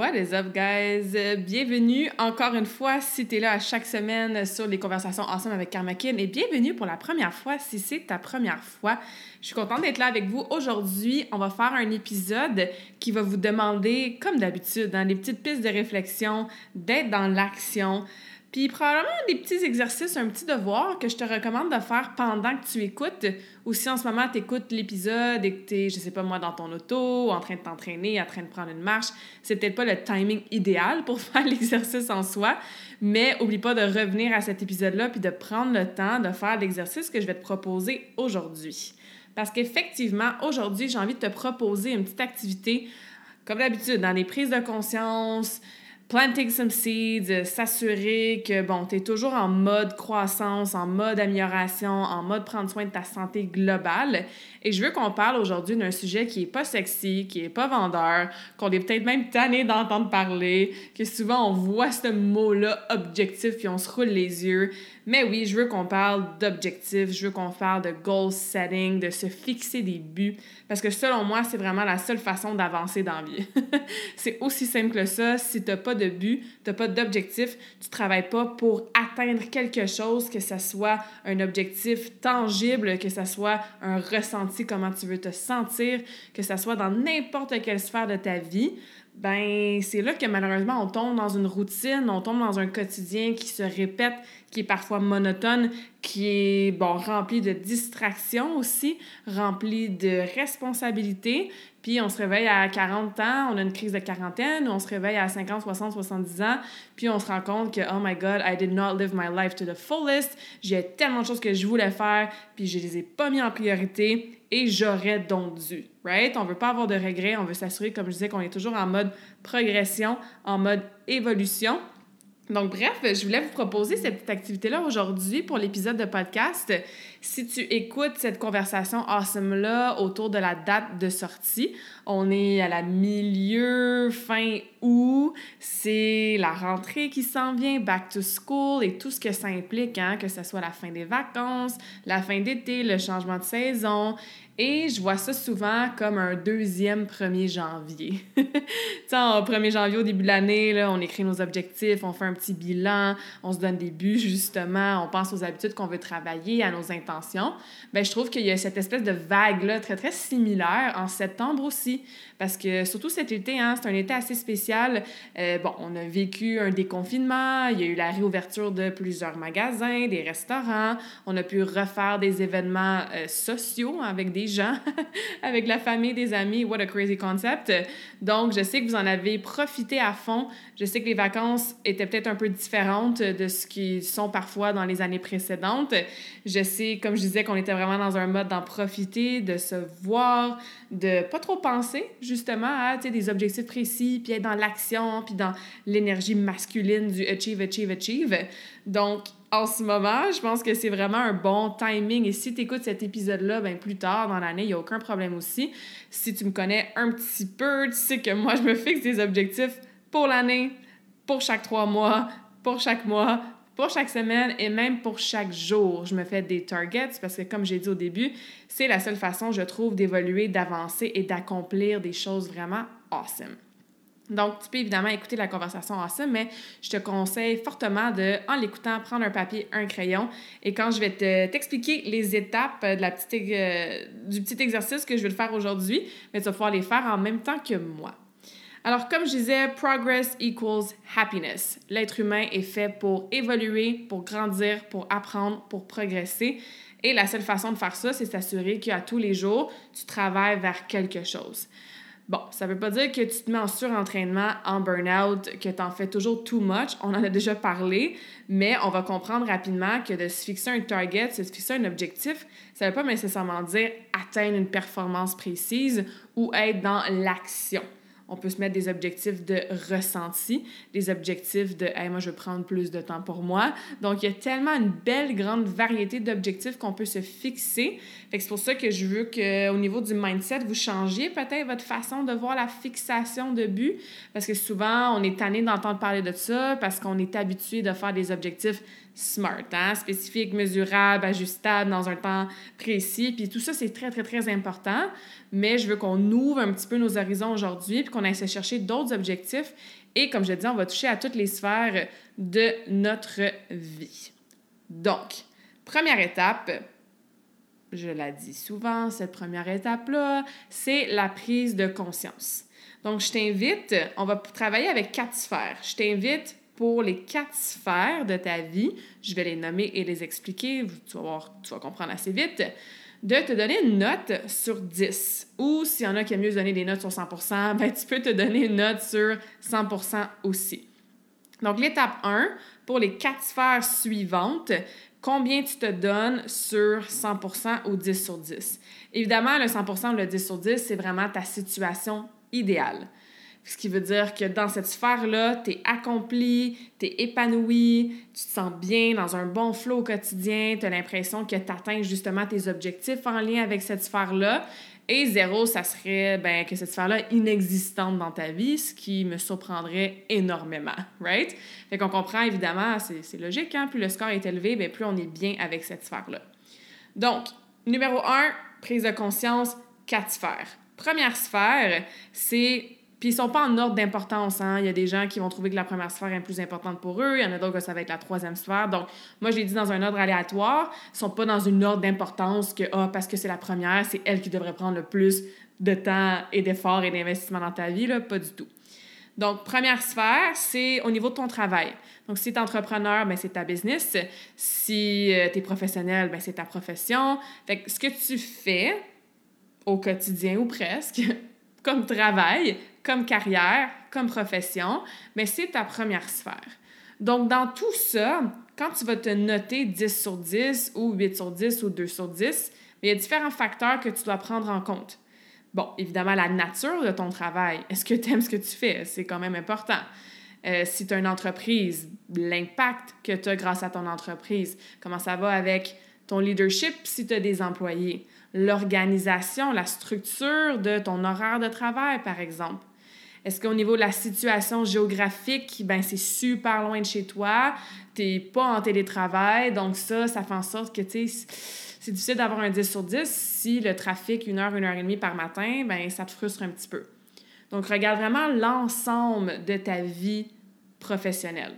What is up, guys? Bienvenue encore une fois si tu es là à chaque semaine sur les conversations ensemble avec Karmakin et bienvenue pour la première fois si c'est ta première fois. Je suis contente d'être là avec vous. Aujourd'hui, on va faire un épisode qui va vous demander, comme d'habitude, dans des petites pistes de réflexion, d'être dans l'action. Puis probablement des petits exercices, un petit devoir que je te recommande de faire pendant que tu écoutes. Ou si en ce moment tu écoutes l'épisode et que tu es, je sais pas moi, dans ton auto, en train de t'entraîner, en train de prendre une marche, c'est peut-être pas le timing idéal pour faire l'exercice en soi. Mais oublie pas de revenir à cet épisode-là puis de prendre le temps de faire l'exercice que je vais te proposer aujourd'hui. Parce qu'effectivement, aujourd'hui, j'ai envie de te proposer une petite activité, comme d'habitude, dans les prises de conscience, planting some seeds, euh, s'assurer que, bon, tu es toujours en mode croissance, en mode amélioration, en mode prendre soin de ta santé globale. Et je veux qu'on parle aujourd'hui d'un sujet qui est pas sexy, qui est pas vendeur, qu'on est peut-être même tanné d'entendre parler, que souvent on voit ce mot-là objectif puis on se roule les yeux. Mais oui, je veux qu'on parle d'objectifs, je veux qu'on parle de goal setting, de se fixer des buts, parce que selon moi, c'est vraiment la seule façon d'avancer dans la vie. c'est aussi simple que ça. Si tu n'as pas de but, tu n'as pas d'objectif, tu ne travailles pas pour atteindre quelque chose, que ce soit un objectif tangible, que ce soit un ressenti, comment tu veux te sentir, que ce soit dans n'importe quelle sphère de ta vie ben c'est là que malheureusement on tombe dans une routine, on tombe dans un quotidien qui se répète, qui est parfois monotone, qui est bon rempli de distractions aussi, rempli de responsabilités. Puis on se réveille à 40 ans, on a une crise de quarantaine, on se réveille à 50, 60, 70 ans, puis on se rend compte que oh my god, I did not live my life to the fullest. J'ai tellement de choses que je voulais faire, puis je les ai pas mis en priorité et j'aurais donc dû, right? On veut pas avoir de regrets, on veut s'assurer, comme je disais, qu'on est toujours en mode progression, en mode évolution. Donc, bref, je voulais vous proposer cette petite activité-là aujourd'hui pour l'épisode de podcast. Si tu écoutes cette conversation awesome-là autour de la date de sortie, on est à la milieu, fin août, c'est la rentrée qui s'en vient, back to school et tout ce que ça implique, hein, que ce soit la fin des vacances, la fin d'été, le changement de saison. Et je vois ça souvent comme un deuxième 1er janvier. tu sais, au 1er janvier, au début de l'année, on écrit nos objectifs, on fait un petit bilan, on se donne des buts, justement, on pense aux habitudes qu'on veut travailler, à nos intentions. Bien, je trouve qu'il y a cette espèce de vague-là très, très similaire en septembre aussi. Parce que surtout cet été, hein, c'est un été assez spécial. Euh, bon, on a vécu un déconfinement, il y a eu la réouverture de plusieurs magasins, des restaurants, on a pu refaire des événements euh, sociaux avec des gens, avec la famille, des amis. What a crazy concept. Donc, je sais que vous en avez profité à fond. Je sais que les vacances étaient peut-être un peu différentes de ce qui sont parfois dans les années précédentes. Je sais, comme je disais, qu'on était vraiment dans un mode d'en profiter, de se voir, de pas trop penser justement à des objectifs précis, puis être dans l'action, puis dans l'énergie masculine du achieve, achieve, achieve. Donc, en ce moment, je pense que c'est vraiment un bon timing. Et si tu écoutes cet épisode-là, ben plus tard dans l'année, il n'y a aucun problème aussi. Si tu me connais un petit peu, tu sais que moi, je me fixe des objectifs pour l'année, pour chaque trois mois, pour chaque mois, pour chaque semaine et même pour chaque jour. Je me fais des targets parce que, comme j'ai dit au début, c'est la seule façon, je trouve, d'évoluer, d'avancer et d'accomplir des choses vraiment awesome. Donc, tu peux évidemment écouter la conversation awesome, mais je te conseille fortement de, en l'écoutant, prendre un papier, un crayon. Et quand je vais t'expliquer les étapes de la euh, du petit exercice que je vais le faire aujourd'hui, tu vas pouvoir les faire en même temps que moi. Alors, comme je disais, progress equals happiness. L'être humain est fait pour évoluer, pour grandir, pour apprendre, pour progresser. Et la seule façon de faire ça, c'est s'assurer qu'à tous les jours, tu travailles vers quelque chose. Bon, ça veut pas dire que tu te mets en surentraînement, en burn-out, que tu en fais toujours too much. On en a déjà parlé, mais on va comprendre rapidement que de se fixer un target, de se fixer un objectif, ça veut pas nécessairement dire atteindre une performance précise ou être dans l'action. On peut se mettre des objectifs de ressenti, des objectifs de hey, moi, je veux prendre plus de temps pour moi. Donc, il y a tellement une belle grande variété d'objectifs qu'on peut se fixer. c'est pour ça que je veux qu'au niveau du mindset, vous changiez peut-être votre façon de voir la fixation de but. Parce que souvent, on est tanné d'entendre parler de ça parce qu'on est habitué de faire des objectifs smart, hein? spécifique, mesurable, ajustable dans un temps précis. Puis tout ça, c'est très, très, très important. Mais je veux qu'on ouvre un petit peu nos horizons aujourd'hui puis qu'on essaie de chercher d'autres objectifs. Et comme je l'ai dit, on va toucher à toutes les sphères de notre vie. Donc, première étape, je la dis souvent, cette première étape-là, c'est la prise de conscience. Donc, je t'invite, on va travailler avec quatre sphères. Je t'invite pour les quatre sphères de ta vie, je vais les nommer et les expliquer, tu vas, voir, tu vas comprendre assez vite, de te donner une note sur 10. Ou s'il y en a qui aiment mieux donner des notes sur 100% ben, tu peux te donner une note sur 100% aussi. Donc, l'étape 1, pour les quatre sphères suivantes, combien tu te donnes sur 100% ou 10 sur 10. Évidemment, le 100% ou le 10 sur 10, c'est vraiment ta situation idéale. Ce qui veut dire que dans cette sphère-là, tu es accompli, tu es épanoui, tu te sens bien dans un bon flow au quotidien, tu as l'impression que tu atteins justement tes objectifs en lien avec cette sphère-là. Et zéro, ça serait ben, que cette sphère-là inexistante dans ta vie, ce qui me surprendrait énormément, right? Fait qu'on comprend évidemment, c'est logique, hein? plus le score est élevé, bien, plus on est bien avec cette sphère-là. Donc, numéro un, prise de conscience, quatre sphères. Première sphère, c'est puis ils sont pas en ordre d'importance. Hein? Il y a des gens qui vont trouver que la première sphère est plus importante pour eux. Il y en a d'autres que ça va être la troisième sphère. Donc, moi, je l'ai dit dans un ordre aléatoire. Ils sont pas dans une ordre d'importance que, ah, parce que c'est la première, c'est elle qui devrait prendre le plus de temps et d'efforts et d'investissement dans ta vie. Là. Pas du tout. Donc, première sphère, c'est au niveau de ton travail. Donc, si tu es entrepreneur, ben, c'est ta business. Si euh, tu es professionnel, ben, c'est ta profession. Fait que ce que tu fais au quotidien ou presque, comme travail, comme carrière, comme profession, mais c'est ta première sphère. Donc, dans tout ça, quand tu vas te noter 10 sur 10 ou 8 sur 10 ou 2 sur 10, il y a différents facteurs que tu dois prendre en compte. Bon, évidemment, la nature de ton travail. Est-ce que tu aimes ce que tu fais? C'est quand même important. Euh, si tu as une entreprise, l'impact que tu as grâce à ton entreprise. Comment ça va avec ton leadership si tu as des employés? L'organisation, la structure de ton horaire de travail, par exemple. Est-ce qu'au niveau de la situation géographique, ben c'est super loin de chez toi, tu n'es pas en télétravail, donc ça, ça fait en sorte que, tu c'est difficile d'avoir un 10 sur 10 si le trafic, une heure, une heure et demie par matin, ben ça te frustre un petit peu. Donc, regarde vraiment l'ensemble de ta vie professionnelle.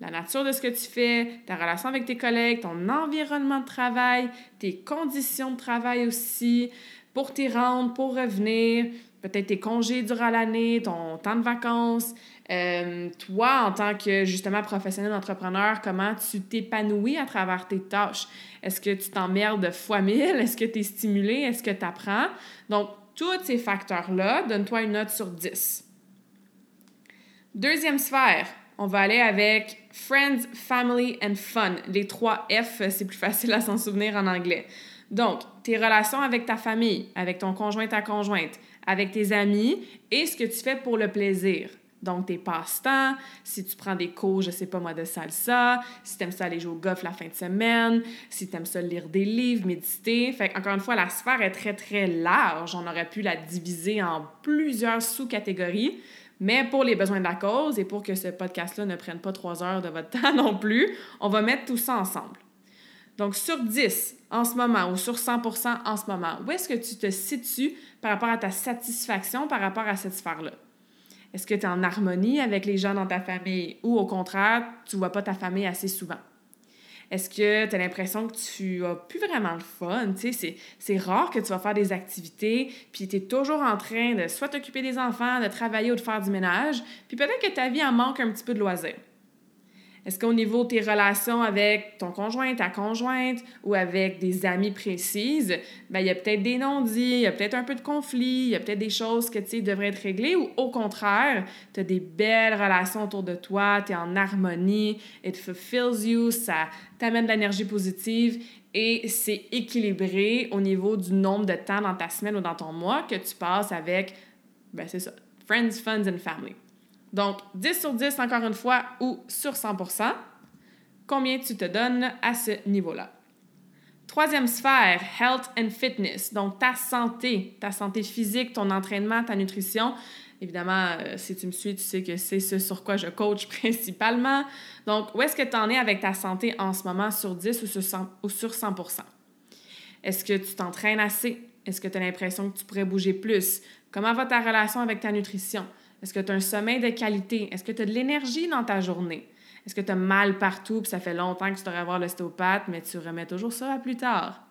La nature de ce que tu fais, ta relation avec tes collègues, ton environnement de travail, tes conditions de travail aussi, pour t'y rendre, pour revenir, peut-être tes congés durant l'année, ton temps de vacances. Euh, toi, en tant que justement professionnel entrepreneur, comment tu t'épanouis à travers tes tâches? Est-ce que tu t'emmerdes fois mille? Est-ce que tu es stimulé? Est-ce que tu apprends? Donc, tous ces facteurs-là, donne-toi une note sur 10. Deuxième sphère, on va aller avec Friends, Family and Fun. Les trois F, c'est plus facile à s'en souvenir en anglais. Donc, tes relations avec ta famille, avec ton conjoint, ta conjointe, avec tes amis et ce que tu fais pour le plaisir. Donc, tes passe-temps, si tu prends des cours, je sais pas moi, de salsa, si tu aimes ça aller jouer au golf la fin de semaine, si tu aimes ça lire des livres, méditer. Fait encore une fois, la sphère est très, très large. On aurait pu la diviser en plusieurs sous-catégories. Mais pour les besoins de la cause et pour que ce podcast-là ne prenne pas trois heures de votre temps non plus, on va mettre tout ça ensemble. Donc, sur 10 en ce moment ou sur 100% en ce moment, où est-ce que tu te situes par rapport à ta satisfaction par rapport à cette sphère-là? Est-ce que tu es en harmonie avec les gens dans ta famille ou au contraire, tu vois pas ta famille assez souvent? Est-ce que tu as l'impression que tu as plus vraiment le fun? C'est rare que tu vas faire des activités, puis tu es toujours en train de soit t'occuper des enfants, de travailler ou de faire du ménage, puis peut-être que ta vie en manque un petit peu de loisirs. Est-ce qu'au niveau de tes relations avec ton conjoint, ta conjointe ou avec des amis précises, ben, il y a peut-être des non-dits, il y a peut-être un peu de conflit, il y a peut-être des choses que tu devraient être réglées ou au contraire, tu as des belles relations autour de toi, tu es en harmonie, it fulfills you, ça t'amène de l'énergie positive et c'est équilibré au niveau du nombre de temps dans ta semaine ou dans ton mois que tu passes avec, ben c'est ça, friends, fun and family. Donc, 10 sur 10, encore une fois, ou sur 100% combien tu te donnes à ce niveau-là? Troisième sphère, health and fitness. Donc, ta santé, ta santé physique, ton entraînement, ta nutrition. Évidemment, euh, si tu me suis, tu sais que c'est ce sur quoi je coach principalement. Donc, où est-ce que tu en es avec ta santé en ce moment sur 10 ou sur 100, ou sur 100% Est-ce que tu t'entraînes assez? Est-ce que tu as l'impression que tu pourrais bouger plus? Comment va ta relation avec ta nutrition? Est-ce que tu as un sommeil de qualité? Est-ce que tu as de l'énergie dans ta journée? Est-ce que tu as mal partout puis ça fait longtemps que tu devrais voir l'ostéopathe, mais tu remets toujours ça à plus tard?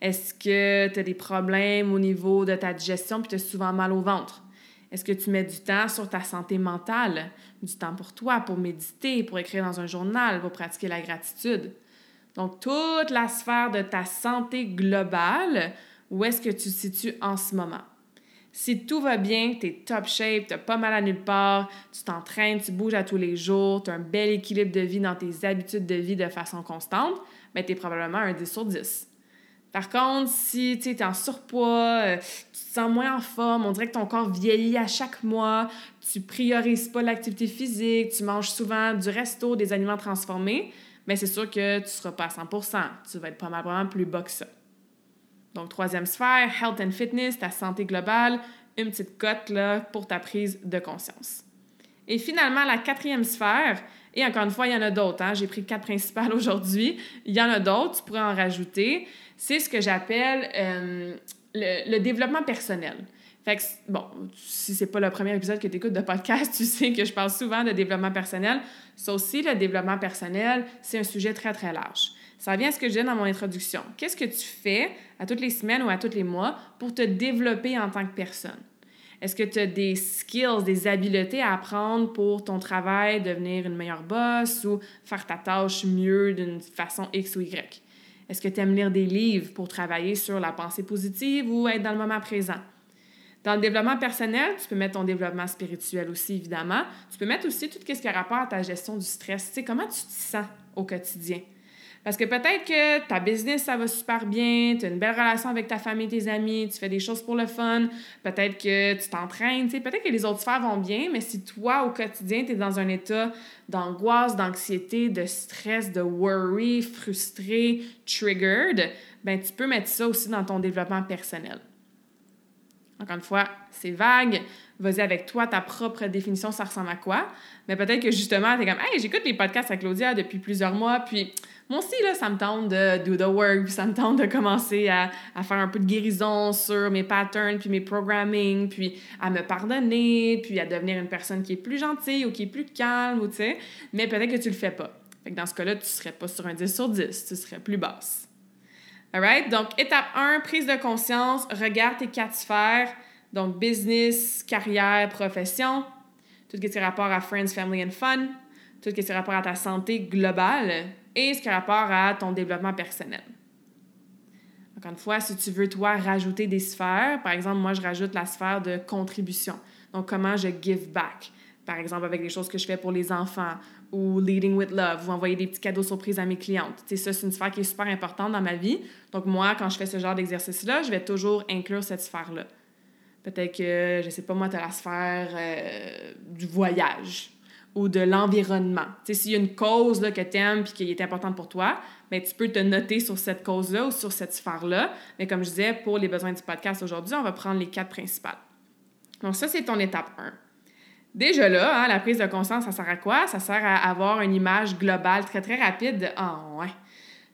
Est-ce que tu as des problèmes au niveau de ta digestion puis tu as souvent mal au ventre? Est-ce que tu mets du temps sur ta santé mentale, du temps pour toi, pour méditer, pour écrire dans un journal, pour pratiquer la gratitude? Donc, toute la sphère de ta santé globale, où est-ce que tu te situes en ce moment? Si tout va bien, tu es top shape, tu pas mal à nulle part, tu t'entraînes, tu bouges à tous les jours, tu as un bel équilibre de vie dans tes habitudes de vie de façon constante, mais tu es probablement un 10 sur 10. Par contre, si tu es en surpoids, euh, tu te sens moins en forme, on dirait que ton corps vieillit à chaque mois, tu priorises pas l'activité physique, tu manges souvent du resto, des aliments transformés, mais c'est sûr que tu seras pas à 100% Tu vas être pas plus bas que ça. Donc, troisième sphère, health and fitness, ta santé globale, une petite cote là, pour ta prise de conscience. Et finalement, la quatrième sphère, et encore une fois, il y en a d'autres. Hein? J'ai pris quatre principales aujourd'hui. Il y en a d'autres, tu pourrais en rajouter. C'est ce que j'appelle euh, le, développement personnel. Fait que, bon, si c'est pas le premier épisode que tu écoutes de podcast, tu sais que je parle souvent de développement personnel. Ça aussi, le développement personnel, c'est un sujet très, très large. Ça vient à ce que je dis dans mon introduction. Qu'est-ce que tu fais à toutes les semaines ou à tous les mois pour te développer en tant que personne? Est-ce que tu as des skills, des habiletés à apprendre pour ton travail, devenir une meilleure boss ou faire ta tâche mieux d'une façon X ou Y? Est-ce que tu aimes lire des livres pour travailler sur la pensée positive ou être dans le moment présent? Dans le développement personnel, tu peux mettre ton développement spirituel aussi, évidemment. Tu peux mettre aussi tout ce qui a rapport à ta gestion du stress. Tu sais, comment tu te sens au quotidien? Parce que peut-être que ta business, ça va super bien, tu as une belle relation avec ta famille, tes amis, tu fais des choses pour le fun, peut-être que tu t'entraînes, peut-être que les autres sphères vont bien, mais si toi, au quotidien, tu es dans un état d'angoisse, d'anxiété, de stress, de worry, frustré, triggered, ben tu peux mettre ça aussi dans ton développement personnel. Encore une fois, c'est vague. Vas-y avec toi, ta propre définition, ça ressemble à quoi? Mais peut-être que justement, tu es comme, hey, j'écoute les podcasts avec Claudia depuis plusieurs mois, puis moi aussi, là, ça me tente de do the work, puis ça me tente de commencer à, à, faire un peu de guérison sur mes patterns, puis mes programming, puis à me pardonner, puis à devenir une personne qui est plus gentille ou qui est plus calme, ou tu sais. Mais peut-être que tu le fais pas. Dans ce cas-là, tu serais pas sur un 10 sur 10, tu serais plus basse. Alright? Donc, étape 1, prise de conscience, regarde tes quatre sphères. Donc, business, carrière, profession, tout ce qui est rapport à friends, family and fun, tout ce qui est rapport à ta santé globale, et ce qui a rapport à ton développement personnel. Encore une fois, si tu veux, toi, rajouter des sphères, par exemple, moi, je rajoute la sphère de contribution. Donc, comment je give back? Par exemple, avec des choses que je fais pour les enfants ou leading with love ou envoyer des petits cadeaux surprises à mes clientes. Tu sais, ça, c'est une sphère qui est super importante dans ma vie. Donc, moi, quand je fais ce genre d'exercice-là, je vais toujours inclure cette sphère-là. Peut-être que, je sais pas, moi, tu as la sphère euh, du voyage ou de l'environnement. S'il y a une cause là, que tu aimes et qui est importante pour toi, bien, tu peux te noter sur cette cause-là ou sur cette sphère-là. Mais comme je disais, pour les besoins du podcast aujourd'hui, on va prendre les quatre principales. Donc, ça, c'est ton étape 1. Déjà là, hein, la prise de conscience, ça sert à quoi? Ça sert à avoir une image globale très, très rapide de Ah, ouais,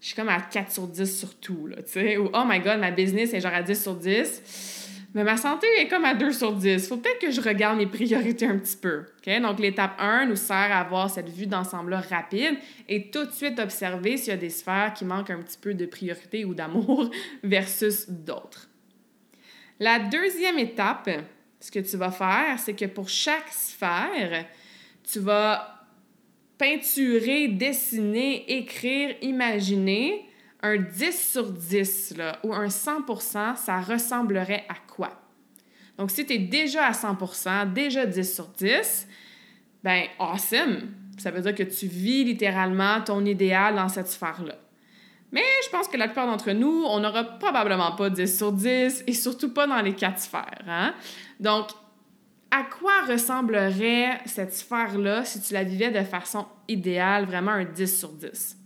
je suis comme à 4 sur 10 sur tout, là, tu sais, ou Oh my God, ma business est genre à 10 sur 10 mais ma santé est comme à 2 sur 10. Faut peut-être que je regarde mes priorités un petit peu. Donc, l'étape 1 nous sert à avoir cette vue d'ensemble-là rapide et tout de suite observer s'il y a des sphères qui manquent un petit peu de priorité ou d'amour versus d'autres. La deuxième étape, ce que tu vas faire, c'est que pour chaque sphère, tu vas peinturer, dessiner, écrire, imaginer, un 10 sur 10 là, ou un 100% ça ressemblerait à quoi? Donc, si tu es déjà à 100% déjà 10 sur 10, ben awesome! Ça veut dire que tu vis littéralement ton idéal dans cette sphère-là. Mais je pense que la plupart d'entre nous, on n'aura probablement pas 10 sur 10 et surtout pas dans les quatre sphères. Hein? Donc, à quoi ressemblerait cette sphère-là si tu la vivais de façon idéale, vraiment un 10 sur 10?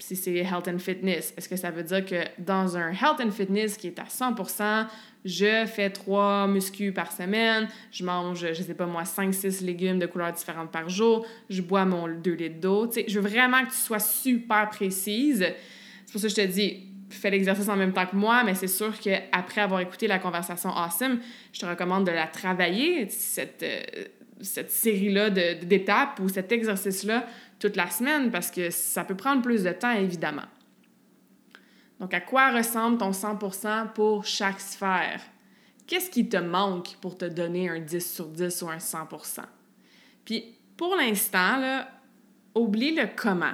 Si c'est health and fitness, est-ce que ça veut dire que dans un health and fitness qui est à 100%, je fais trois muscus par semaine, je mange, je sais pas moi, 5-6 légumes de couleurs différentes par jour, je bois mon 2 litres d'eau. Tu sais, je veux vraiment que tu sois super précise. C'est pour ça que je te dis, fais l'exercice en même temps que moi, mais c'est sûr qu'après avoir écouté la conversation Awesome, je te recommande de la travailler, cette, euh, cette série-là d'étapes ou cet exercice-là toute la semaine parce que ça peut prendre plus de temps, évidemment. Donc, à quoi ressemble ton 100% pour chaque sphère? Qu'est-ce qui te manque pour te donner un 10 sur 10 ou un 100%? Puis, pour l'instant, oublie le comment.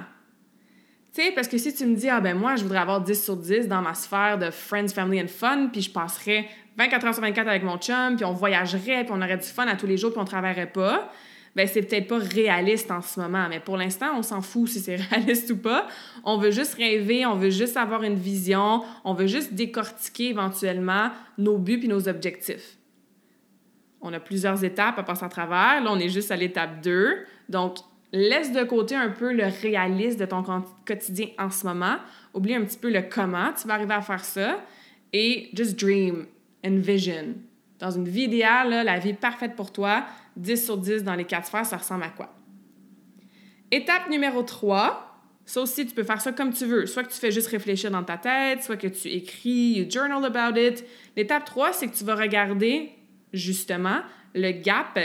Tu sais, parce que si tu me dis, ah ben moi, je voudrais avoir 10 sur 10 dans ma sphère de friends, family and fun, puis je passerais 24 heures sur 24 avec mon chum, puis on voyagerait, puis on aurait du fun à tous les jours, puis on travaillerait pas, ben c'est peut-être pas réaliste en ce moment. Mais pour l'instant, on s'en fout si c'est réaliste ou pas. On veut juste rêver, on veut juste avoir une vision, on veut juste décortiquer éventuellement nos buts et nos objectifs. On a plusieurs étapes à passer à travers. Là, on est juste à l'étape 2. Donc, laisse de côté un peu le réalisme de ton quotidien en ce moment. Oublie un petit peu le comment tu vas arriver à faire ça. Et just dream, envision. Dans une vie idéale, la vie parfaite pour toi, 10 sur 10 dans les quatre sphères, ça ressemble à quoi? Étape numéro 3, ça aussi, tu peux faire ça comme tu veux. Soit que tu fais juste réfléchir dans ta tête, soit que tu écris, you journal about it. L'étape 3, c'est que tu vas regarder justement le gap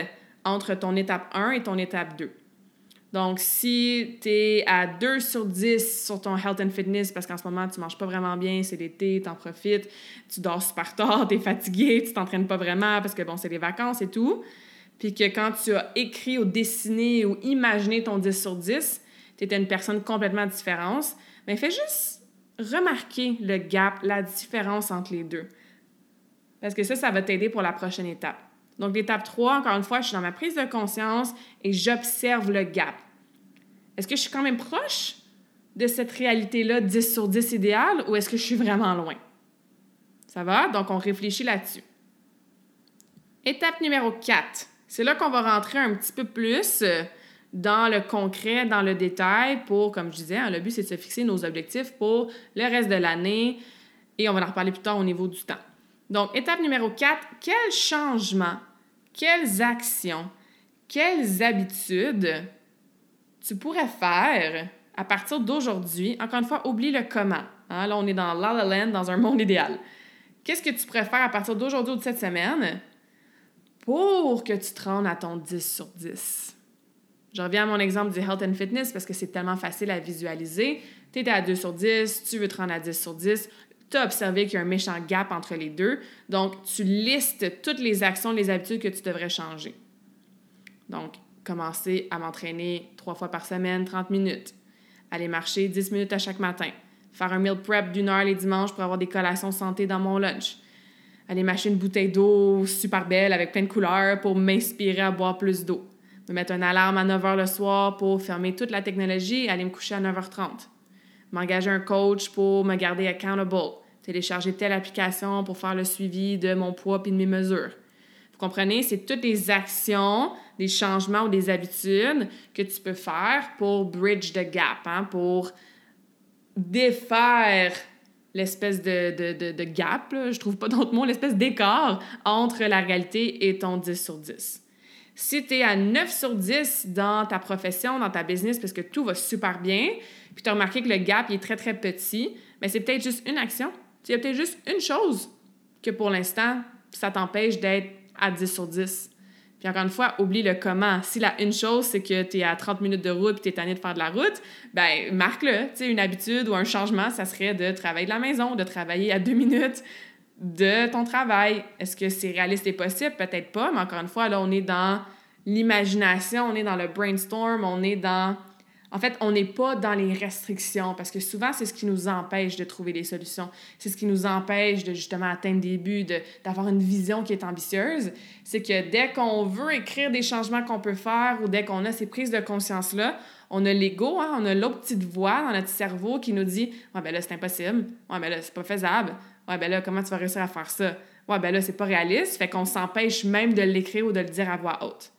entre ton étape 1 et ton étape 2. Donc, si tu es à 2 sur 10 sur ton health and fitness, parce qu'en ce moment, tu manges pas vraiment bien, c'est l'été, tu en profites, tu dors super tard, tu es fatigué, tu t'entraînes pas vraiment parce que, bon, c'est les vacances et tout, puis que quand tu as écrit ou dessiné ou imaginé ton 10 sur 10, tu étais une personne complètement différente, mais fais juste remarquer le gap, la différence entre les deux. Parce que ça, ça va t'aider pour la prochaine étape. Donc, l'étape 3, encore une fois, je suis dans ma prise de conscience et j'observe le gap. Est-ce que je suis quand même proche de cette réalité-là 10 sur 10 idéale ou est-ce que je suis vraiment loin? Ça va? Donc, on réfléchit là-dessus. Étape numéro 4. C'est là qu'on va rentrer un petit peu plus dans le concret, dans le détail pour, comme je disais, hein, le but, c'est de se fixer nos objectifs pour le reste de l'année et on va en reparler plus tard au niveau du temps. Donc, étape numéro 4, quel changement quelles actions, quelles habitudes tu pourrais faire à partir d'aujourd'hui? Encore une fois, oublie le comment. Hein. Là, on est dans La La Land, dans un monde idéal. Qu'est-ce que tu pourrais faire à partir d'aujourd'hui ou de cette semaine pour que tu te rendes à ton 10 sur 10? Je reviens à mon exemple du health and fitness parce que c'est tellement facile à visualiser. Tu étais à 2 sur 10, tu veux te rendre à 10 sur 10 tu as observé qu'il y a un méchant gap entre les deux. Donc, tu listes toutes les actions, les habitudes que tu devrais changer. Donc, commencer à m'entraîner trois fois par semaine, 30 minutes. Aller marcher 10 minutes à chaque matin. Faire un meal prep d'une heure les dimanches pour avoir des collations santé dans mon lunch. Aller m'acheter une bouteille d'eau super belle avec plein de couleurs pour m'inspirer à boire plus d'eau. Me mettre une alarme à 9 h le soir pour fermer toute la technologie et aller me coucher à 9h30. M'engager un coach pour me garder accountable télécharger telle application pour faire le suivi de mon poids et de mes mesures. Vous comprenez? C'est toutes les actions, des changements ou des habitudes que tu peux faire pour bridge the gap, hein, pour défaire l'espèce de, de, de, gap, là, je trouve pas d'autre mot, l'espèce d'écart entre la réalité et ton 10 sur 10. Si tu es à 9 sur 10 dans ta profession, dans ta business, parce que tout va super bien, puis tu as remarqué que le gap est très, très petit, mais ben, c'est peut-être juste une action il y a peut-être juste une chose que pour l'instant, ça t'empêche d'être à 10 sur 10. Puis encore une fois, oublie le comment. Si la une chose, c'est que tu es à 30 minutes de route et tu es tanné de faire de la route, ben marque-le. Tu sais, une habitude ou un changement, ça serait de travailler de la maison, de travailler à deux minutes de ton travail. Est-ce que c'est réaliste et possible? Peut-être pas, mais encore une fois, là, on est dans l'imagination, on est dans le brainstorm, on est dans en fait, on n'est pas dans les restrictions parce que souvent, c'est ce qui nous empêche de trouver des solutions. C'est ce qui nous empêche de justement atteindre des buts, d'avoir une vision qui est ambitieuse. C'est que dès qu'on veut écrire des changements qu'on peut faire ou dès qu'on a ces prises de conscience-là, on a l'ego, hein, on a l'autre petite voix dans notre cerveau qui nous dit Ouais, ben là, c'est impossible. Ouais, ben là, c'est pas faisable. Ouais, ben là, comment tu vas réussir à faire ça? Ouais, ben là, c'est pas réaliste. Fait qu'on s'empêche même de l'écrire ou de le dire à voix haute.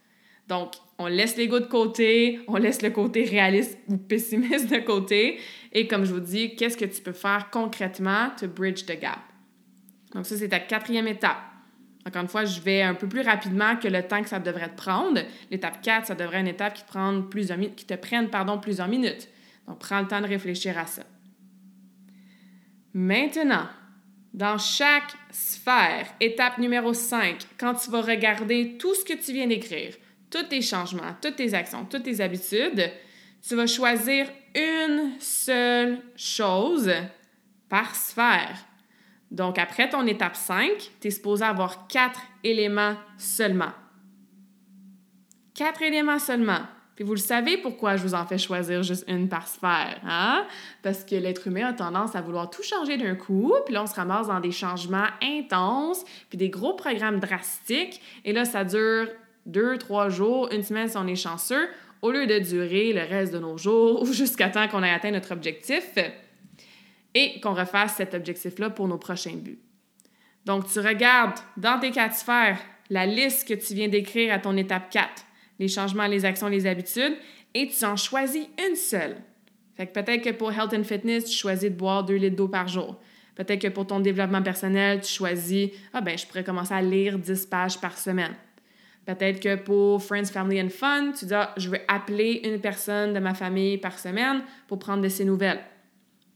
Donc, on laisse l'ego de côté, on laisse le côté réaliste ou pessimiste de côté. Et comme je vous dis, qu'est-ce que tu peux faire concrètement to bridge the gap? Donc ça, c'est ta quatrième étape. Encore une fois, je vais un peu plus rapidement que le temps que ça devrait te prendre. L'étape 4, ça devrait être une étape qui, te prenne plusieurs minutes. Donc, prends le temps de réfléchir à ça. Maintenant, dans chaque sphère, étape numéro 5, quand tu vas regarder tout ce que tu viens d'écrire, tous tes changements, toutes tes actions, toutes tes habitudes, tu vas choisir une seule chose par sphère. Donc, après ton étape 5, tu es supposé avoir quatre éléments seulement. Quatre éléments seulement. Puis vous le savez pourquoi je vous en fais choisir juste une par sphère, hein? Parce que l'être humain a tendance à vouloir tout changer d'un coup, puis là on se ramasse dans des changements intenses, puis des gros programmes drastiques, et là ça dure deux, trois jours, une semaine si on est chanceux, au lieu de durer le reste de nos jours ou jusqu'à temps qu'on ait atteint notre objectif et qu'on refasse cet objectif-là pour nos prochains buts. Donc, tu regardes dans tes quatre sphères la liste que tu viens d'écrire à ton étape 4, les changements, les actions, les habitudes, et tu en choisis une seule. Fait que peut-être que pour Health and Fitness, tu choisis de boire 2 litres d'eau par jour. Peut-être que pour ton développement personnel, tu choisis, ah ben, je pourrais commencer à lire 10 pages par semaine. Peut-être que pour Friends, Family and Fun, tu dis, ah, je veux appeler une personne de ma famille par semaine pour prendre de ses nouvelles.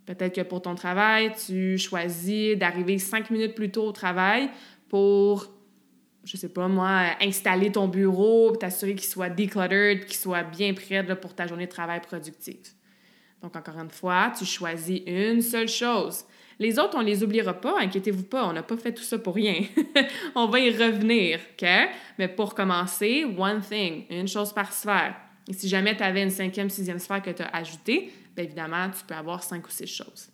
Peut-être que pour ton travail, tu choisis d'arriver cinq minutes plus tôt au travail pour, je sais pas moi, installer ton bureau, t'assurer qu'il soit decluttered, qu'il soit bien prêt pour ta journée de travail productive. Donc, encore une fois, tu choisis une seule chose. Les autres, on les oubliera pas, inquiétez-vous pas, on n'a pas fait tout ça pour rien. on va y revenir, OK? Mais pour commencer, one thing, une chose par sphère. Et si jamais tu avais une cinquième, sixième sphère que tu as ajoutée, bien évidemment, tu peux avoir cinq ou six choses.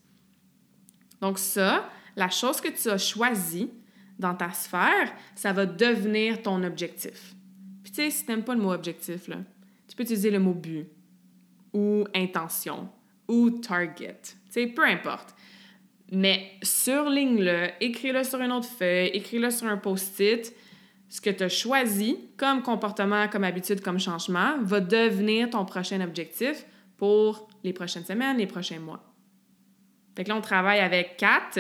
Donc ça, la chose que tu as choisie dans ta sphère, ça va devenir ton objectif. Puis tu sais, si tu n'aimes pas le mot objectif, tu peux utiliser le mot but ou intention ou target. Tu sais, peu importe. Mais surligne-le, écris-le sur une autre feuille, écris-le sur un post-it. Ce que tu as choisi comme comportement, comme habitude, comme changement va devenir ton prochain objectif pour les prochaines semaines, les prochains mois. Fait que là, on travaille avec quatre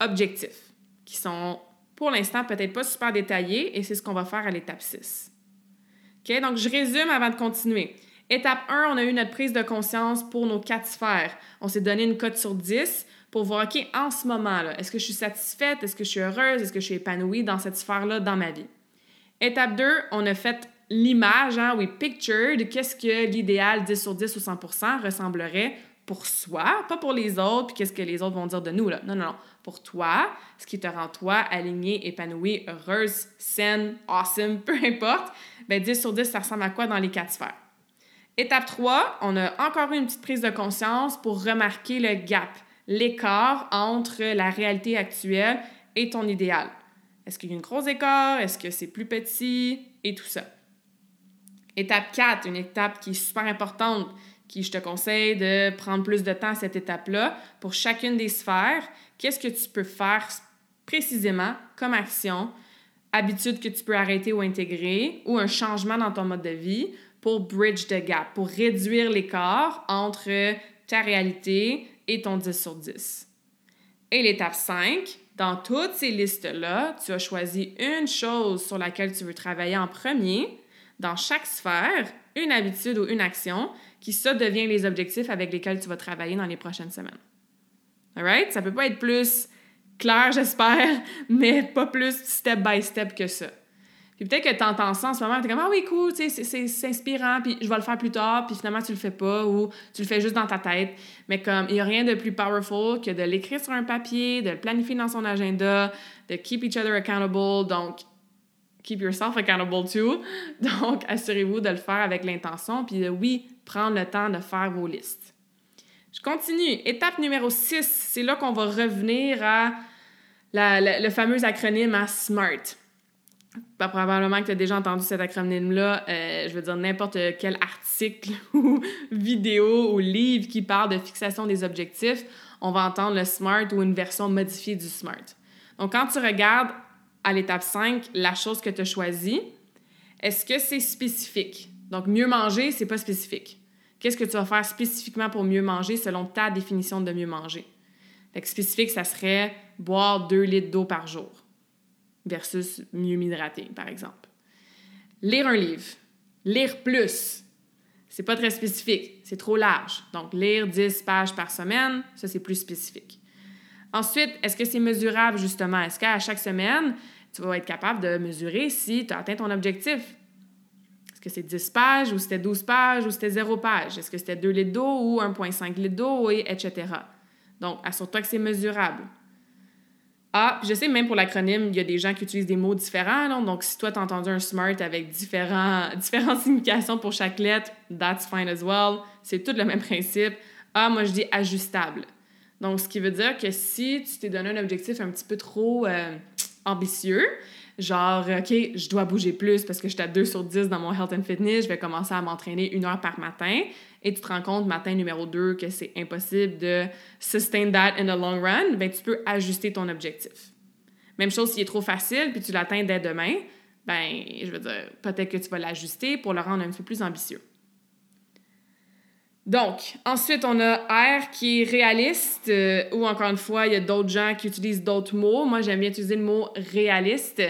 objectifs qui sont pour l'instant peut-être pas super détaillés et c'est ce qu'on va faire à l'étape 6. OK? Donc, je résume avant de continuer. Étape 1, on a eu notre prise de conscience pour nos quatre sphères. On s'est donné une cote sur 10 pour voir, OK, en ce moment, là, est-ce que je suis satisfaite? Est-ce que je suis heureuse? Est-ce que je suis épanouie dans cette sphère-là dans ma vie? Étape 2, on a fait l'image, hein, oui, pictured, qu'est-ce que l'idéal 10 sur 10 ou 100% ressemblerait pour soi, pas pour les autres, puis qu'est-ce que les autres vont dire de nous, là. Non, non, non. Pour toi, ce qui te rend toi alignée, épanouie, heureuse, saine, awesome, peu importe, ben 10 sur 10, ça ressemble à quoi dans les quatre sphères? Étape 3, on a encore une petite prise de conscience pour remarquer le gap l'écart entre la réalité actuelle et ton idéal. Est-ce qu'il y a un gros écart? Est-ce que c'est plus petit? Et tout ça. Étape 4, une étape qui est super importante, qui je te conseille de prendre plus de temps à cette étape-là. Pour chacune des sphères, qu'est-ce que tu peux faire précisément comme action, habitude que tu peux arrêter ou intégrer, ou un changement dans ton mode de vie pour bridge the gap, pour réduire l'écart entre ta réalité et ton 10 sur 10. Et l'étape 5, dans toutes ces listes-là, tu as choisi une chose sur laquelle tu veux travailler en premier, dans chaque sphère, une habitude ou une action, qui ça devient les objectifs avec lesquels tu vas travailler dans les prochaines semaines. Alright? Ça peut pas être plus clair, j'espère, mais pas plus step by step que ça. Puis peut-être que tu entends ça en ce moment, tu es comme Ah oui, cool, c'est inspirant, puis je vais le faire plus tard, puis finalement tu le fais pas ou tu le fais juste dans ta tête. Mais comme il n'y a rien de plus powerful que de l'écrire sur un papier, de le planifier dans son agenda, de keep each other accountable. Donc, keep yourself accountable too. Donc, assurez-vous de le faire avec l'intention, puis de, oui, prendre le temps de faire vos listes. Je continue. Étape numéro 6, c'est là qu'on va revenir à le fameux acronyme à SMART. Pas probablement que tu as déjà entendu cet acronyme-là. Euh, je veux dire, n'importe quel article ou vidéo ou livre qui parle de fixation des objectifs, on va entendre le SMART ou une version modifiée du SMART. Donc, quand tu regardes à l'étape 5 la chose que tu as choisie, est-ce que c'est spécifique? Donc, mieux manger, c'est pas spécifique. Qu'est-ce que tu vas faire spécifiquement pour mieux manger selon ta définition de mieux manger? Fait que spécifique, ça serait boire 2 litres d'eau par jour versus mieux m'hydrater, par exemple. Lire un livre. Lire plus. C'est pas très spécifique, c'est trop large. Donc, lire 10 pages par semaine, ça, c'est plus spécifique. Ensuite, est-ce que c'est mesurable, justement? Est-ce qu'à chaque semaine, tu vas être capable de mesurer si tu as atteint ton objectif? Est-ce que c'est 10 pages ou c'était 12 pages ou c'était 0 page? Est-ce que c'était 2 litres d'eau ou 1,5 litres d'eau, et etc. Donc, assure-toi que c'est mesurable. Ah, je sais, même pour l'acronyme, il y a des gens qui utilisent des mots différents. Donc, si toi, tu as entendu un SMART avec différentes significations pour chaque lettre, that's fine as well. C'est tout le même principe. Ah, moi, je dis ajustable. Donc, ce qui veut dire que si tu t'es donné un objectif un petit peu trop euh, ambitieux, genre, OK, je dois bouger plus parce que j'étais à 2 sur 10 dans mon health and fitness, je vais commencer à m'entraîner une heure par matin, et tu te rends compte matin numéro 2 que c'est impossible de sustain that in the long run, ben tu peux ajuster ton objectif. Même chose s'il est trop facile puis tu l'atteins dès demain, ben je veux dire, peut-être que tu vas l'ajuster pour le rendre un peu plus ambitieux. Donc, ensuite, on a R qui est réaliste, euh, ou encore une fois, il y a d'autres gens qui utilisent d'autres mots. Moi, j'aime bien utiliser le mot réaliste,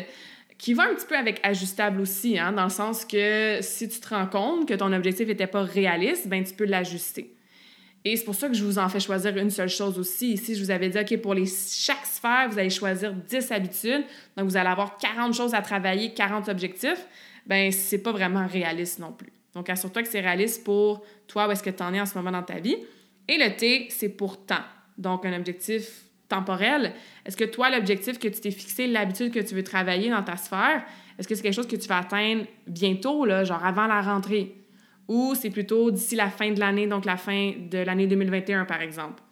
qui va un petit peu avec ajustable aussi, hein, dans le sens que si tu te rends compte que ton objectif n'était pas réaliste, ben tu peux l'ajuster. Et c'est pour ça que je vous en fais choisir une seule chose aussi. Ici, je vous avais dit, OK, pour les, chaque sphère, vous allez choisir 10 habitudes. Donc, vous allez avoir 40 choses à travailler, 40 objectifs. Ben, c'est pas vraiment réaliste non plus. Donc, assure-toi que c'est réaliste pour toi, où est-ce que tu en es en ce moment dans ta vie. Et le T, c'est pour temps. Donc, un objectif temporel. Est-ce que toi, l'objectif que tu t'es fixé, l'habitude que tu veux travailler dans ta sphère, est-ce que c'est quelque chose que tu vas atteindre bientôt, là, genre avant la rentrée? Ou c'est plutôt d'ici la fin de l'année, donc la fin de l'année 2021, par exemple?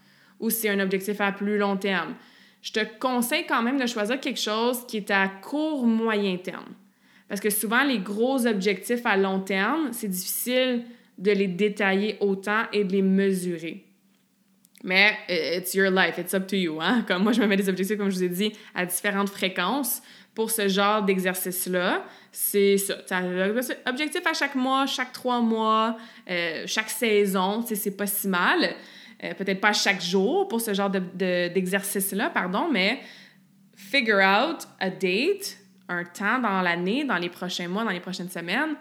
Ou c'est un objectif à plus long terme? Je te conseille quand même de choisir quelque chose qui est à court, moyen terme. Parce que souvent, les gros objectifs à long terme, c'est difficile de les détailler autant et de les mesurer. Mais euh, it's your life, it's up to you. Hein? Comme moi, je me mets des objectifs, comme je vous ai dit, à différentes fréquences pour ce genre d'exercice-là. C'est ça. Objectif à chaque mois, chaque trois mois, euh, chaque saison, c'est pas si mal. Euh, peut-être pas chaque jour pour ce genre d'exercice-là, pardon, mais figure out a date un temps dans l'année, dans les prochains mois, dans les prochaines semaines.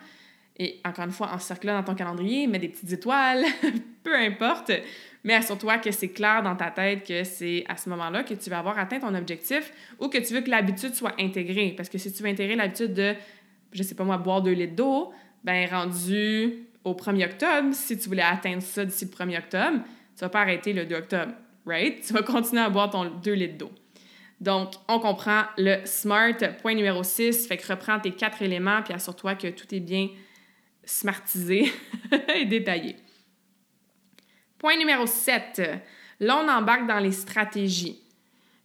Et encore une fois, en cercle dans ton calendrier, mets des petites étoiles, peu importe. Mais assure-toi que c'est clair dans ta tête que c'est à ce moment-là que tu vas avoir atteint ton objectif ou que tu veux que l'habitude soit intégrée. Parce que si tu veux intégrer l'habitude de, je sais pas moi, boire deux litres d'eau, ben rendu au 1er octobre, si tu voulais atteindre ça d'ici le 1er octobre, tu vas pas arrêter le 2 octobre, right? Tu vas continuer à boire ton 2 litres d'eau. Donc, on comprend le SMART, point numéro 6. Fait que reprends tes quatre éléments, puis assure-toi que tout est bien smartisé et détaillé. Point numéro 7. Là, on embarque dans les stratégies.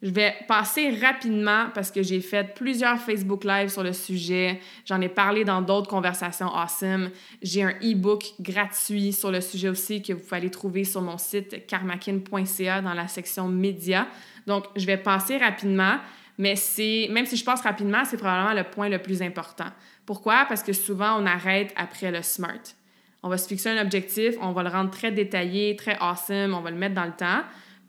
Je vais passer rapidement parce que j'ai fait plusieurs Facebook Live sur le sujet. J'en ai parlé dans d'autres conversations awesome. J'ai un e-book gratuit sur le sujet aussi que vous pouvez aller trouver sur mon site karmakin.ca dans la section médias. Donc, je vais passer rapidement, mais c'est même si je passe rapidement, c'est probablement le point le plus important. Pourquoi? Parce que souvent, on arrête après le SMART. On va se fixer un objectif, on va le rendre très détaillé, très awesome, on va le mettre dans le temps,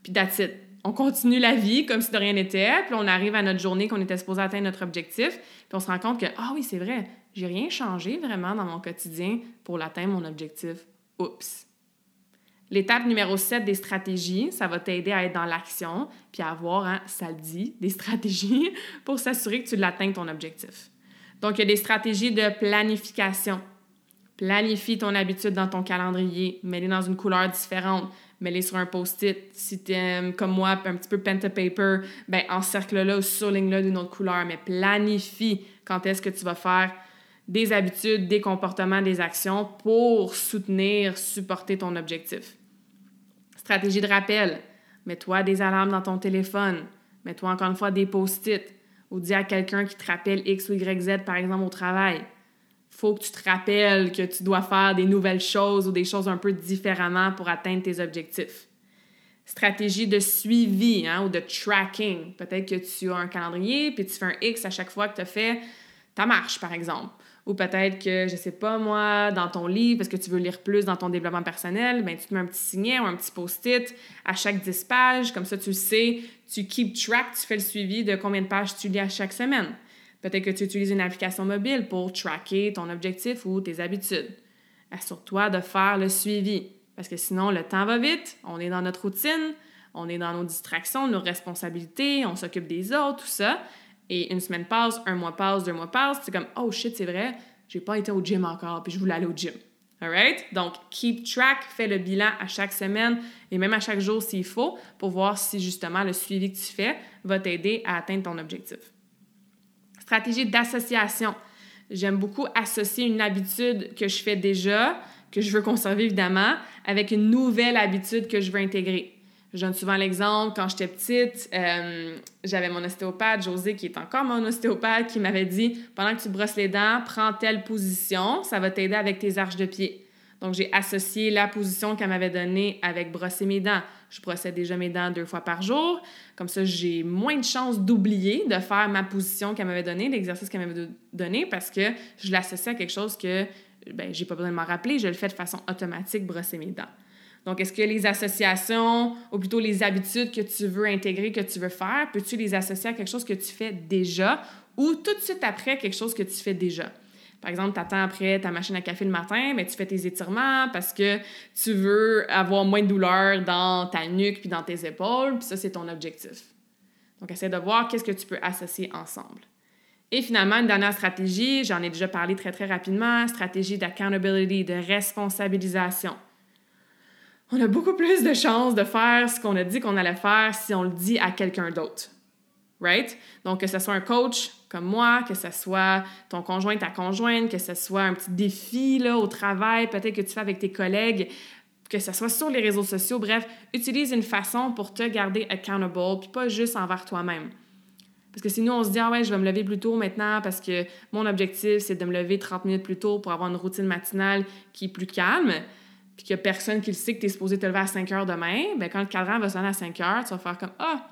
puis that's. On continue la vie comme si de rien n'était, puis on arrive à notre journée qu'on était supposé atteindre notre objectif, puis on se rend compte que, ah oui, c'est vrai, j'ai rien changé vraiment dans mon quotidien pour l'atteindre mon objectif. Oups. L'étape numéro 7 des stratégies, ça va t'aider à être dans l'action, puis à avoir, hein, ça le dit, des stratégies pour s'assurer que tu l'atteignes ton objectif. Donc, il y a des stratégies de planification. Planifie ton habitude dans ton calendrier, mets-les dans une couleur différente, mets-les sur un post-it. Si tu aimes, comme moi, un petit peu pen to paper, encercle-le ou surligne-le d'une autre couleur, mais planifie quand est-ce que tu vas faire des habitudes, des comportements, des actions pour soutenir, supporter ton objectif. Stratégie de rappel. Mets-toi des alarmes dans ton téléphone. Mets-toi encore une fois des post-it. Ou dis à quelqu'un qui te rappelle X ou Y, Z, par exemple, au travail. Faut que tu te rappelles que tu dois faire des nouvelles choses ou des choses un peu différemment pour atteindre tes objectifs. Stratégie de suivi hein, ou de tracking. Peut-être que tu as un calendrier puis tu fais un X à chaque fois que tu as fait ta marche, par exemple. Ou peut-être que, je sais pas moi, dans ton livre, parce que tu veux lire plus dans ton développement personnel, ben, tu te mets un petit signet ou un petit post-it à chaque 10 pages. Comme ça, tu sais, tu keep track, tu fais le suivi de combien de pages tu lis à chaque semaine. Peut-être que tu utilises une application mobile pour tracker ton objectif ou tes habitudes. Assure-toi de faire le suivi. Parce que sinon, le temps va vite, on est dans notre routine, on est dans nos distractions, nos responsabilités, on s'occupe des autres, tout ça. Et une semaine passe, un mois passe, deux mois passe, c'est comme oh shit, c'est vrai, j'ai pas été au gym encore, puis je voulais aller au gym. Alright? Donc, keep track, fais le bilan à chaque semaine et même à chaque jour s'il faut pour voir si justement le suivi que tu fais va t'aider à atteindre ton objectif. Stratégie d'association. J'aime beaucoup associer une habitude que je fais déjà, que je veux conserver évidemment, avec une nouvelle habitude que je veux intégrer. Je donne souvent l'exemple, quand j'étais petite, euh, j'avais mon ostéopathe, José, qui est encore mon ostéopathe, qui m'avait dit pendant que tu brosses les dents, prends telle position, ça va t'aider avec tes arches de pied. Donc, j'ai associé la position qu'elle m'avait donnée avec brosser mes dents. Je brossais déjà mes dents deux fois par jour. Comme ça, j'ai moins de chances d'oublier de faire ma position qu'elle m'avait donnée, l'exercice qu'elle m'avait donné, parce que je l'associe à quelque chose que ben, j'ai pas besoin de m'en rappeler. Je le fais de façon automatique, brosser mes dents. Donc, est-ce que les associations, ou plutôt les habitudes que tu veux intégrer, que tu veux faire, peux-tu les associer à quelque chose que tu fais déjà ou tout de suite après quelque chose que tu fais déjà? Par exemple, tu attends après ta machine à café le matin, mais tu fais tes étirements parce que tu veux avoir moins de douleur dans ta nuque puis dans tes épaules, ça, c'est ton objectif. Donc, essaie de voir qu'est-ce que tu peux associer ensemble. Et finalement, une dernière stratégie, j'en ai déjà parlé très, très rapidement, stratégie d'accountability, de responsabilisation on a beaucoup plus de chances de faire ce qu'on a dit qu'on allait faire si on le dit à quelqu'un d'autre. Right? Donc, que ce soit un coach comme moi, que ce soit ton conjoint, ta conjointe, que ce soit un petit défi là, au travail, peut-être que tu fais avec tes collègues, que ce soit sur les réseaux sociaux, bref, utilise une façon pour te garder accountable, puis pas juste envers toi-même. Parce que sinon, on se dit, ah ouais, je vais me lever plus tôt maintenant parce que mon objectif, c'est de me lever 30 minutes plus tôt pour avoir une routine matinale qui est plus calme puis qu'il n'y a personne qui le sait que tu es supposé te lever à 5 heures demain, bien, quand le cadran va sonner à 5 heures, tu vas faire comme Ah,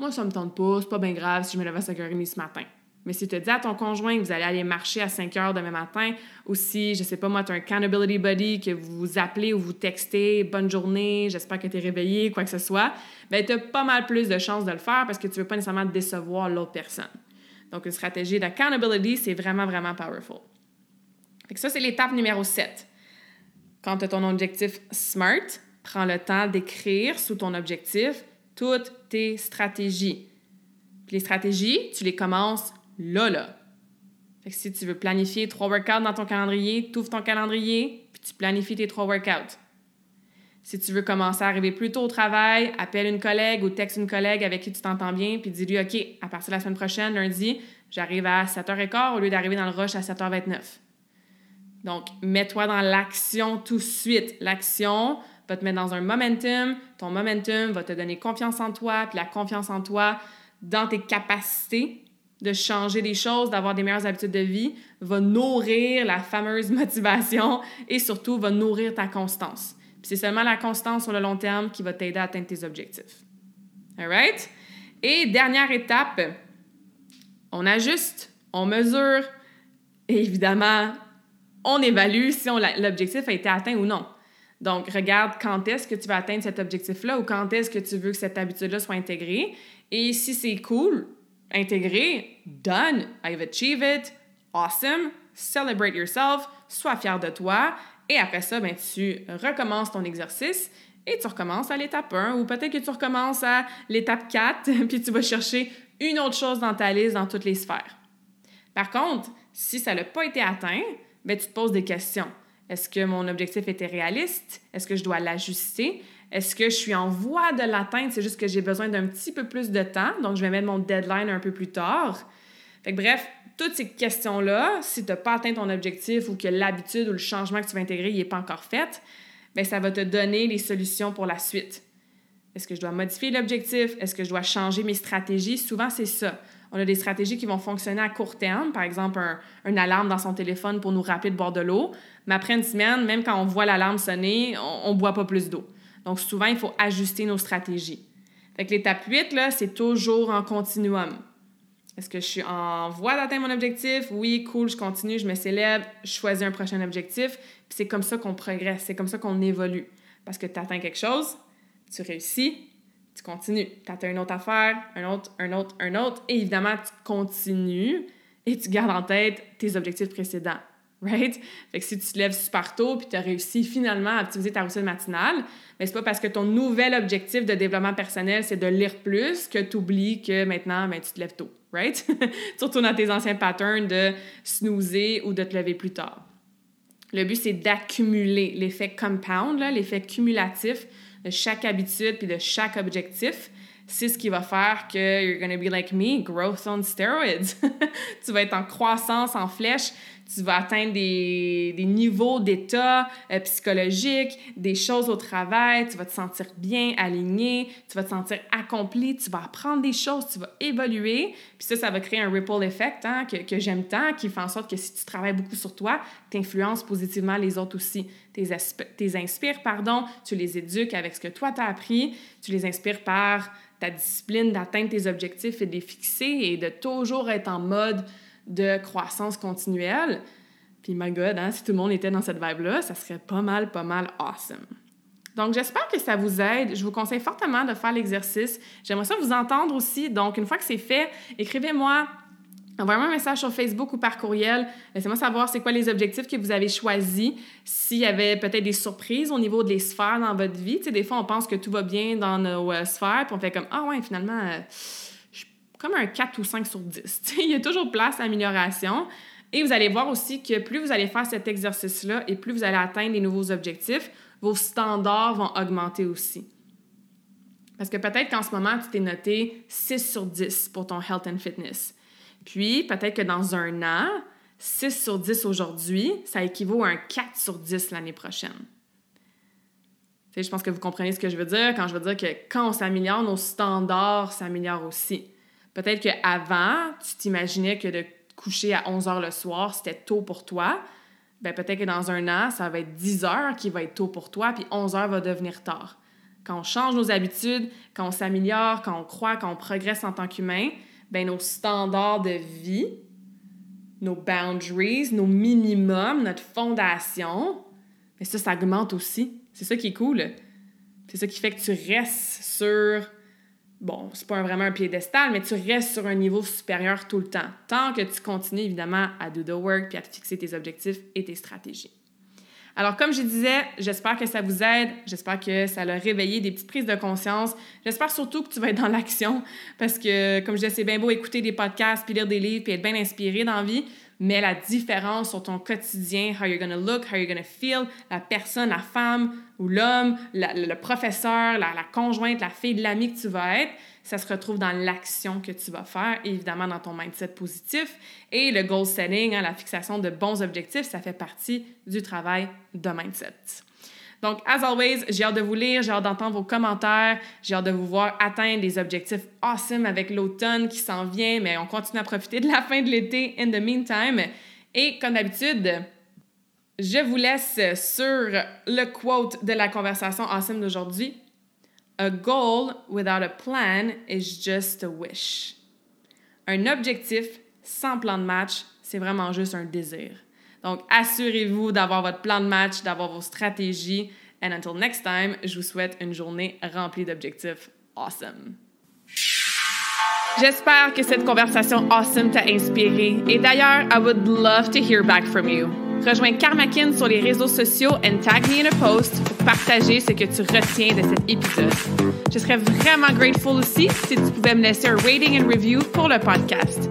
moi, ça me tente pas, c'est pas bien grave si je me lève à 5h30 ce matin. Mais si tu te dis à ton conjoint que vous allez aller marcher à 5 heures demain matin, ou si, je sais pas moi, tu as un accountability buddy, que vous appelez ou vous textez bonne journée, j'espère que tu es réveillé, quoi que ce soit, bien, tu as pas mal plus de chances de le faire parce que tu veux pas nécessairement décevoir l'autre personne. Donc, une stratégie d'accountability, c'est vraiment, vraiment powerful. Fait ça, c'est l'étape numéro 7. Quand tu as ton objectif SMART, prends le temps d'écrire sous ton objectif toutes tes stratégies. Les stratégies, tu les commences là, là. Fait que si tu veux planifier trois workouts dans ton calendrier, tu ouvres ton calendrier, puis tu planifies tes trois workouts. Si tu veux commencer à arriver plus tôt au travail, appelle une collègue ou texte une collègue avec qui tu t'entends bien, puis dis-lui, OK, à partir de la semaine prochaine, lundi, j'arrive à 7h15 au lieu d'arriver dans le rush à 7h29. Donc, mets-toi dans l'action tout de suite. L'action va te mettre dans un momentum. Ton momentum va te donner confiance en toi, puis la confiance en toi dans tes capacités de changer des choses, d'avoir des meilleures habitudes de vie, va nourrir la fameuse motivation et surtout va nourrir ta constance. C'est seulement la constance sur le long terme qui va t'aider à atteindre tes objectifs. All right? Et dernière étape, on ajuste, on mesure et évidemment, on évalue si l'objectif a été atteint ou non. Donc, regarde quand est-ce que tu vas atteindre cet objectif-là ou quand est-ce que tu veux que cette habitude-là soit intégrée. Et si c'est cool, intégré, done, I've achieved it, awesome, celebrate yourself, sois fier de toi. Et après ça, ben, tu recommences ton exercice et tu recommences à l'étape 1 ou peut-être que tu recommences à l'étape 4 puis tu vas chercher une autre chose dans ta liste dans toutes les sphères. Par contre, si ça n'a pas été atteint, ben, tu te poses des questions. Est-ce que mon objectif était réaliste? Est-ce que je dois l'ajuster? Est-ce que je suis en voie de l'atteindre? C'est juste que j'ai besoin d'un petit peu plus de temps, donc je vais mettre mon deadline un peu plus tard. Fait bref, toutes ces questions-là, si tu n'as pas atteint ton objectif ou que l'habitude ou le changement que tu vas intégrer n'est pas encore fait, bien, ça va te donner les solutions pour la suite. Est-ce que je dois modifier l'objectif? Est-ce que je dois changer mes stratégies? Souvent, c'est ça. On a des stratégies qui vont fonctionner à court terme, par exemple un, une alarme dans son téléphone pour nous rappeler de boire de l'eau, mais après une semaine, même quand on voit l'alarme sonner, on ne boit pas plus d'eau. Donc souvent, il faut ajuster nos stratégies. Fait que l'étape 8, là, c'est toujours en continuum. Est-ce que je suis en voie d'atteindre mon objectif? Oui, cool, je continue, je me célèbre, je choisis un prochain objectif. Puis c'est comme ça qu'on progresse, c'est comme ça qu'on évolue. Parce que tu atteins quelque chose, tu réussis, tu continues. Tu atteins une autre affaire, un autre, un autre, un autre. Et évidemment, tu continues et tu gardes en tête tes objectifs précédents. Right? Fait que si tu te lèves super tôt puis tu as réussi finalement à optimiser ta routine matinale, mais c'est pas parce que ton nouvel objectif de développement personnel, c'est de lire plus que tu oublies que maintenant, ben, tu te lèves tôt. Right? Surtout dans tes anciens patterns de snoozer ou de te lever plus tard. Le but, c'est d'accumuler l'effet compound, l'effet cumulatif de chaque habitude puis de chaque objectif, c'est ce qui va faire que you're gonna be like me, growth on steroids. tu vas être en croissance en flèche, tu vas atteindre des, des niveaux d'état euh, psychologique, des choses au travail, tu vas te sentir bien aligné, tu vas te sentir accompli, tu vas apprendre des choses, tu vas évoluer. Puis ça, ça va créer un ripple effect hein, que, que j'aime tant, qui fait en sorte que si tu travailles beaucoup sur toi, tu influences positivement les autres aussi. Tu les inspires, pardon, tu les éduques avec ce que toi tu as appris, tu les inspires par ta discipline d'atteindre tes objectifs et de les fixer et de toujours être en mode de croissance continuelle. Puis, my God, hein, si tout le monde était dans cette vibe-là, ça serait pas mal, pas mal awesome. Donc, j'espère que ça vous aide. Je vous conseille fortement de faire l'exercice. J'aimerais ça vous entendre aussi. Donc, une fois que c'est fait, écrivez-moi Envoyez-moi un message sur Facebook ou par courriel. Laissez-moi savoir c'est quoi les objectifs que vous avez choisis. S'il y avait peut-être des surprises au niveau des sphères dans votre vie. Tu sais, des fois, on pense que tout va bien dans nos euh, sphères, puis on fait comme Ah ouais, finalement, euh, comme un 4 ou 5 sur 10. Il y a toujours place à amélioration. Et vous allez voir aussi que plus vous allez faire cet exercice-là et plus vous allez atteindre les nouveaux objectifs, vos standards vont augmenter aussi. Parce que peut-être qu'en ce moment, tu t'es noté 6 sur 10 pour ton health and fitness. Puis, peut-être que dans un an, 6 sur 10 aujourd'hui, ça équivaut à un 4 sur 10 l'année prochaine. je pense que vous comprenez ce que je veux dire quand je veux dire que quand on s'améliore, nos standards s'améliorent aussi. Peut-être qu'avant, tu t'imaginais que de coucher à 11 heures le soir, c'était tôt pour toi. Ben, peut-être que dans un an, ça va être 10 heures qui va être tôt pour toi, puis 11 heures va devenir tard. Quand on change nos habitudes, quand on s'améliore, quand on croit, quand on progresse en tant qu'humain, ben, nos standards de vie, nos boundaries, nos minimums, notre fondation, mais ça, ça augmente aussi. C'est ça qui est cool. C'est ça qui fait que tu restes sur, bon, c'est pas vraiment un piédestal, mais tu restes sur un niveau supérieur tout le temps, tant que tu continues évidemment à do the work puis à te fixer tes objectifs et tes stratégies. Alors, comme je disais, j'espère que ça vous aide. J'espère que ça a réveillé des petites prises de conscience. J'espère surtout que tu vas être dans l'action parce que, comme je disais, c'est bien beau écouter des podcasts, puis lire des livres, puis être bien inspiré dans la vie, mais la différence sur ton quotidien, how you're gonna look, how you're gonna feel, la personne, la femme ou l'homme, le professeur, la, la conjointe, la fille, l'ami que tu vas être, ça se retrouve dans l'action que tu vas faire, évidemment dans ton mindset positif. Et le goal setting, hein, la fixation de bons objectifs, ça fait partie du travail de mindset. Donc, as always, j'ai hâte de vous lire, j'ai hâte d'entendre vos commentaires, j'ai hâte de vous voir atteindre des objectifs awesome avec l'automne qui s'en vient, mais on continue à profiter de la fin de l'été in the meantime. Et comme d'habitude, je vous laisse sur le quote de la conversation awesome d'aujourd'hui. A goal without a plan is just a wish. Un objectif sans plan de match, c'est vraiment juste un désir. Donc, assurez-vous d'avoir votre plan de match, d'avoir vos stratégies. And until next time, je vous souhaite une journée remplie d'objectifs awesome. J'espère que cette conversation awesome t'a inspiré. Et d'ailleurs, I would love to hear back from you. Rejoins Karmakin sur les réseaux sociaux and tag me in a post pour partager ce que tu retiens de cet épisode. Je serais vraiment grateful aussi si tu pouvais me laisser un rating and review pour le podcast.